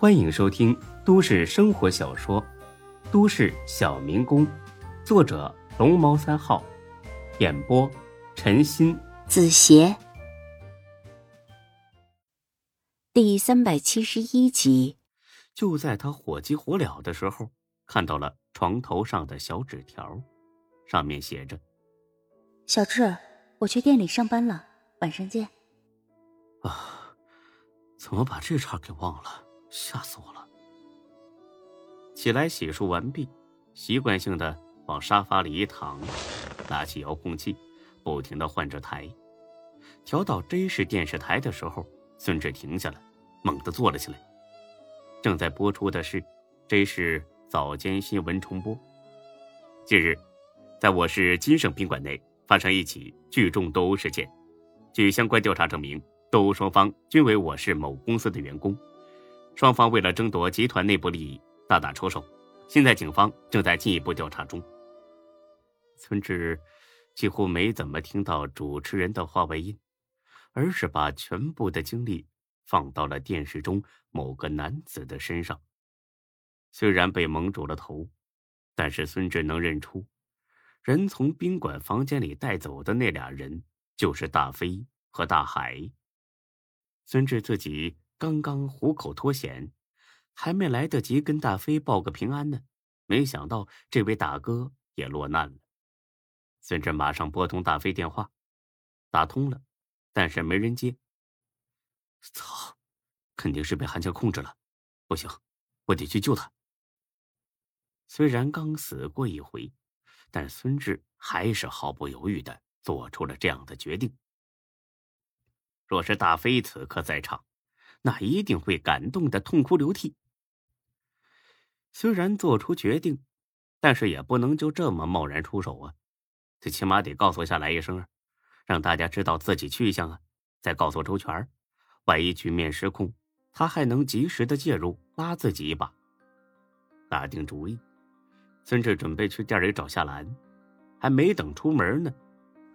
欢迎收听都市生活小说《都市小民工》，作者龙猫三号，演播陈鑫、子邪，第三百七十一集。就在他火急火燎的时候，看到了床头上的小纸条，上面写着：“小智，我去店里上班了，晚上见。”啊，怎么把这茬给忘了？吓死我了！起来洗漱完毕，习惯性的往沙发里一躺，拿起遥控器，不停的换着台。调到 J 市电视台的时候，孙志停下来，猛地坐了起来。正在播出的是 J 市早间新闻重播。近日，在我市金盛宾馆内发生一起聚众斗殴事件，据相关调查证明，斗殴双方均为我市某公司的员工。双方为了争夺集团内部利益，大打出手。现在警方正在进一步调查中。村志几乎没怎么听到主持人的话外音，而是把全部的精力放到了电视中某个男子的身上。虽然被蒙住了头，但是孙志能认出，人从宾馆房间里带走的那俩人就是大飞和大海。孙志自己。刚刚虎口脱险，还没来得及跟大飞报个平安呢，没想到这位大哥也落难了。孙志马上拨通大飞电话，打通了，但是没人接。操，肯定是被韩强控制了，不行，我得去救他。虽然刚死过一回，但孙志还是毫不犹豫的做出了这样的决定。若是大飞此刻在场。那一定会感动的痛哭流涕。虽然做出决定，但是也不能就这么贸然出手啊！最起码得告诉下来一声，让大家知道自己去向啊，再告诉周全万一局面失控，他还能及时的介入拉自己一把。打定主意，孙志准备去店里找夏兰，还没等出门呢，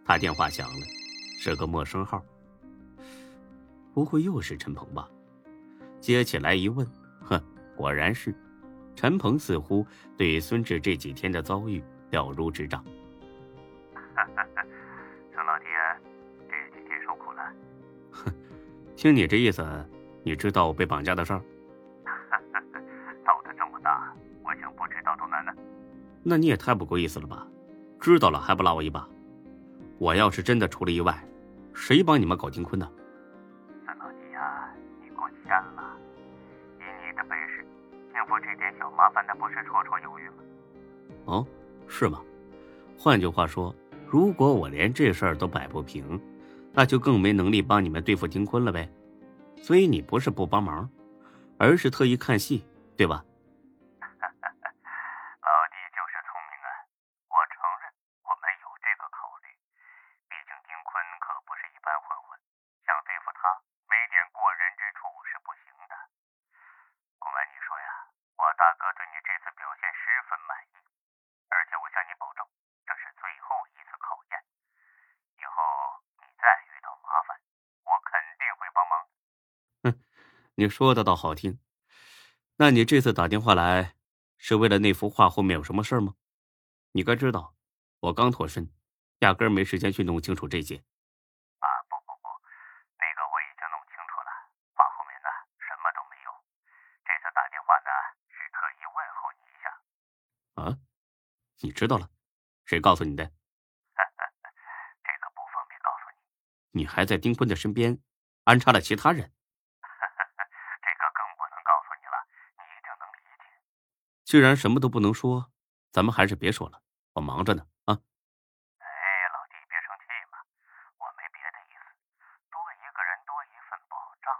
他电话响了，是个陌生号。不会又是陈鹏吧？接起来一问，哼，果然是陈鹏。似乎对孙志这几天的遭遇了如指掌。陈老爹，这几天受苦了。哼，听你这意思，你知道我被绑架的事儿？闹得这么大，我想不知道都难呢。那你也太不够意思了吧？知道了还不拉我一把？我要是真的出了意外，谁帮你们搞丁坤呢？是绰绰有余吗？哦，是吗？换句话说，如果我连这事儿都摆不平，那就更没能力帮你们对付丁坤了呗。所以你不是不帮忙，而是特意看戏，对吧？你说的倒好听，那你这次打电话来，是为了那幅画后面有什么事儿吗？你该知道，我刚脱身，压根儿没时间去弄清楚这些。啊，不不不，那个我已经弄清楚了，画后面呢什么都没有。这次打电话呢是特意问候你一下。啊，你知道了？谁告诉你的？这个不方便告诉你。你还在丁坤的身边安插了其他人？既然什么都不能说，咱们还是别说了。我忙着呢，啊！哎，老弟，别生气嘛，我没别的意思，多一个人多一份保障。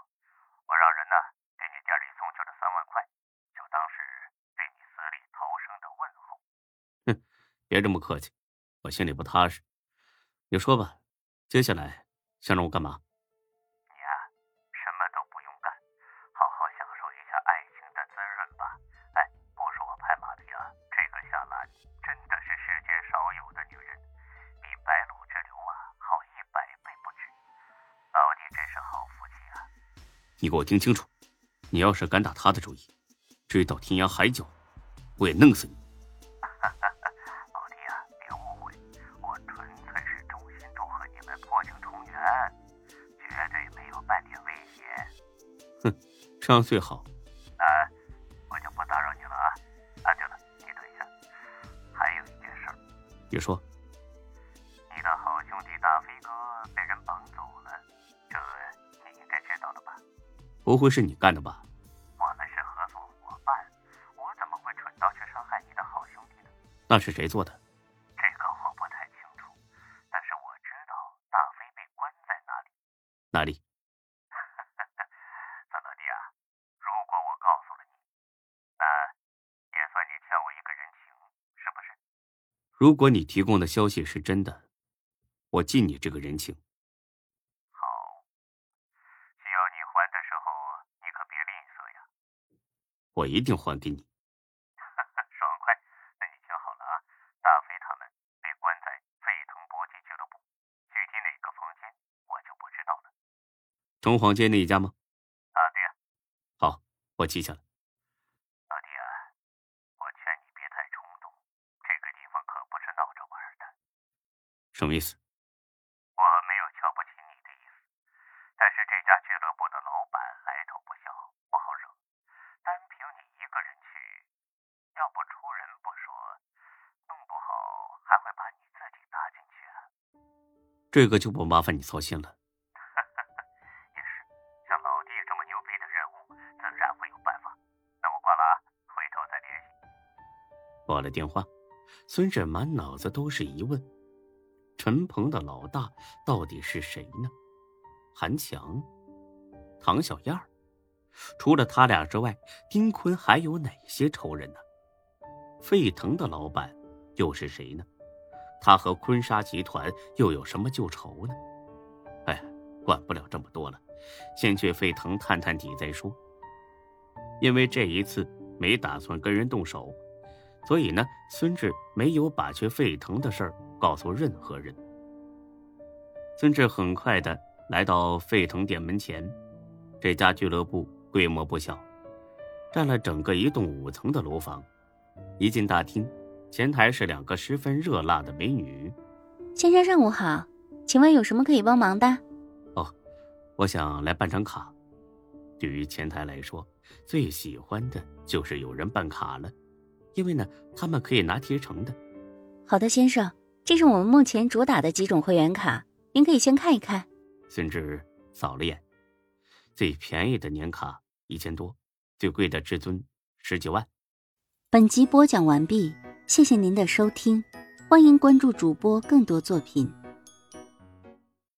我让人呢给你店里送去了三万块，就当是对你死里逃生的问候。哼，别这么客气，我心里不踏实。你说吧，接下来想让我干嘛？你给我听清楚，你要是敢打他的主意，追到天涯海角，我也弄死你。老弟啊，别误会，我纯粹是衷心祝贺你们破镜重圆，绝对没有半点危险。哼，这样最好。那我就不打扰你了啊。啊，对了，你等一下，还有一件事儿。别说。不会是你干的吧？我们是合作伙伴，我怎么会蠢到去伤害你的好兄弟呢？那是谁做的？这个我不太清楚，但是我知道大飞被关在哪里。哪里？三老弟啊，如果我告诉了你，那也算你欠我一个人情，是不是？如果你提供的消息是真的，我尽你这个人情。好，需要你还的时候，你可别吝啬呀。我一定还给你。爽快，那你听好了啊，大飞他们被关在沸腾搏击俱乐部，具体哪个房间我就不知道了。城隍街那一家吗？啊，对呀、好，我记下了。老弟啊，我劝你别太冲动，这个地方可不是闹着玩的。什么意思？这个就不麻烦你操心了。也是，像老弟这么牛逼的人物，自然会有办法。那我挂了啊，回头再联系。挂了电话，孙婶满脑子都是疑问：陈鹏的老大到底是谁呢？韩强、唐小燕儿，除了他俩之外，丁坤还有哪些仇人呢？沸腾的老板又是谁呢？他和坤沙集团又有什么旧仇呢？哎，管不了这么多了，先去沸腾探探底再说。因为这一次没打算跟人动手。所以呢，孙志没有把去沸腾的事儿告诉任何人。孙志很快的来到沸腾店门前，这家俱乐部规模不小，占了整个一栋五层的楼房。一进大厅，前台是两个十分热辣的美女。先生上午好，请问有什么可以帮忙的？哦，我想来办张卡。对于前台来说，最喜欢的就是有人办卡了。因为呢，他们可以拿提成的。好的，先生，这是我们目前主打的几种会员卡，您可以先看一看。孙志扫了眼，最便宜的年卡一千多，最贵的至尊十几万。本集播讲完毕，谢谢您的收听，欢迎关注主播更多作品。